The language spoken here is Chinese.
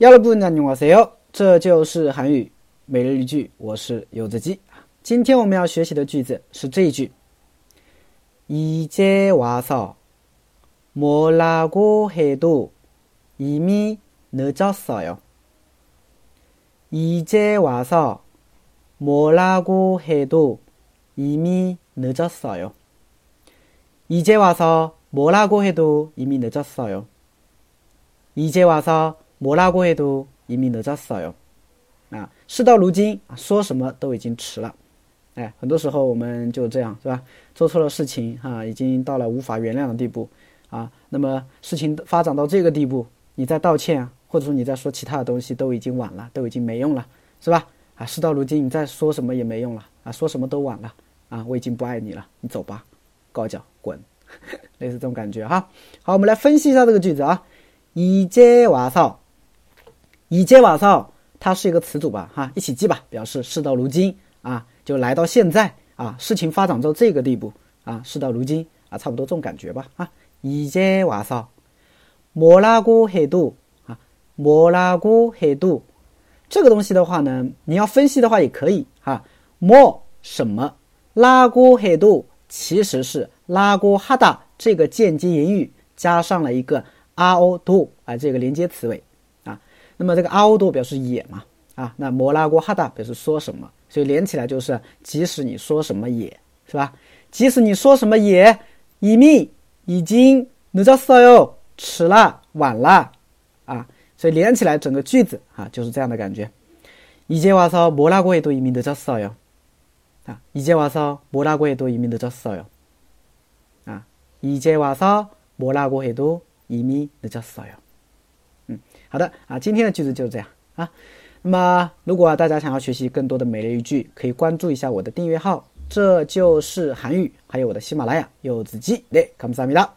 여러분 안녕하세요. 这就是韩语每日一句，我是柚子鸡。今天我们要学习的句子是这一句：이제와서뭐라고해도이미늦었어 요。 이제와서뭐라고해도이미늦었어 요。 이제와서뭐라고해도이미늦었어 요。 이제와서 뭐라고해도이미늦었어 요。 啊，事到如今啊，说什么都已经迟了。哎，很多时候我们就这样，是吧？做错了事情哈，已经到了无法原谅的地步啊。那么事情发展到这个地步，你再道歉，或者说你再说其他的东西，都已经晚了，都已经没用了，是吧？啊，事到如今，你再说什么也没用了啊，说什么都晚了啊，我已经不爱你了，你走吧，高脚滚，类似这种感觉哈。好，我们来分析一下这个句子啊。이제와 서， 이제와 서， 它是一个词组吧？哈，一起记吧，表示事到如今啊，就来到现在啊，事情发展到这个地步啊，事到如今啊，差不多这种感觉吧？啊，이제와 서， 뭐라고해 도， 啊，뭐라고해 도， 这个东西的话呢，你要分析的话也可以哈，뭐什么，라고해 도， 其实是라고하다这个间接言语加上了一个。阿欧多啊，这个连接词尾啊， 那么这个阿欧多表示也嘛啊，那摩拉锅哈达表示说什么，所以连起来就是即使你说什么也是吧？即使你说什么也，已密已经늦었어 요， 迟了晚了啊，所以连起来整个句子啊就是这样的感觉。이제와서뭐라고해도이미늦었어요啊，이제와서뭐라고해도이미늦었어요啊，이제와서뭐라고해도 이미늦었어 요。 嗯，好的啊，今天的句子就是这样啊。那么，如果大家想要学习更多的每日语句，可以关注一下我的订阅号，这就是韩语，还有我的喜马拉雅柚子鸡。对，감사합니다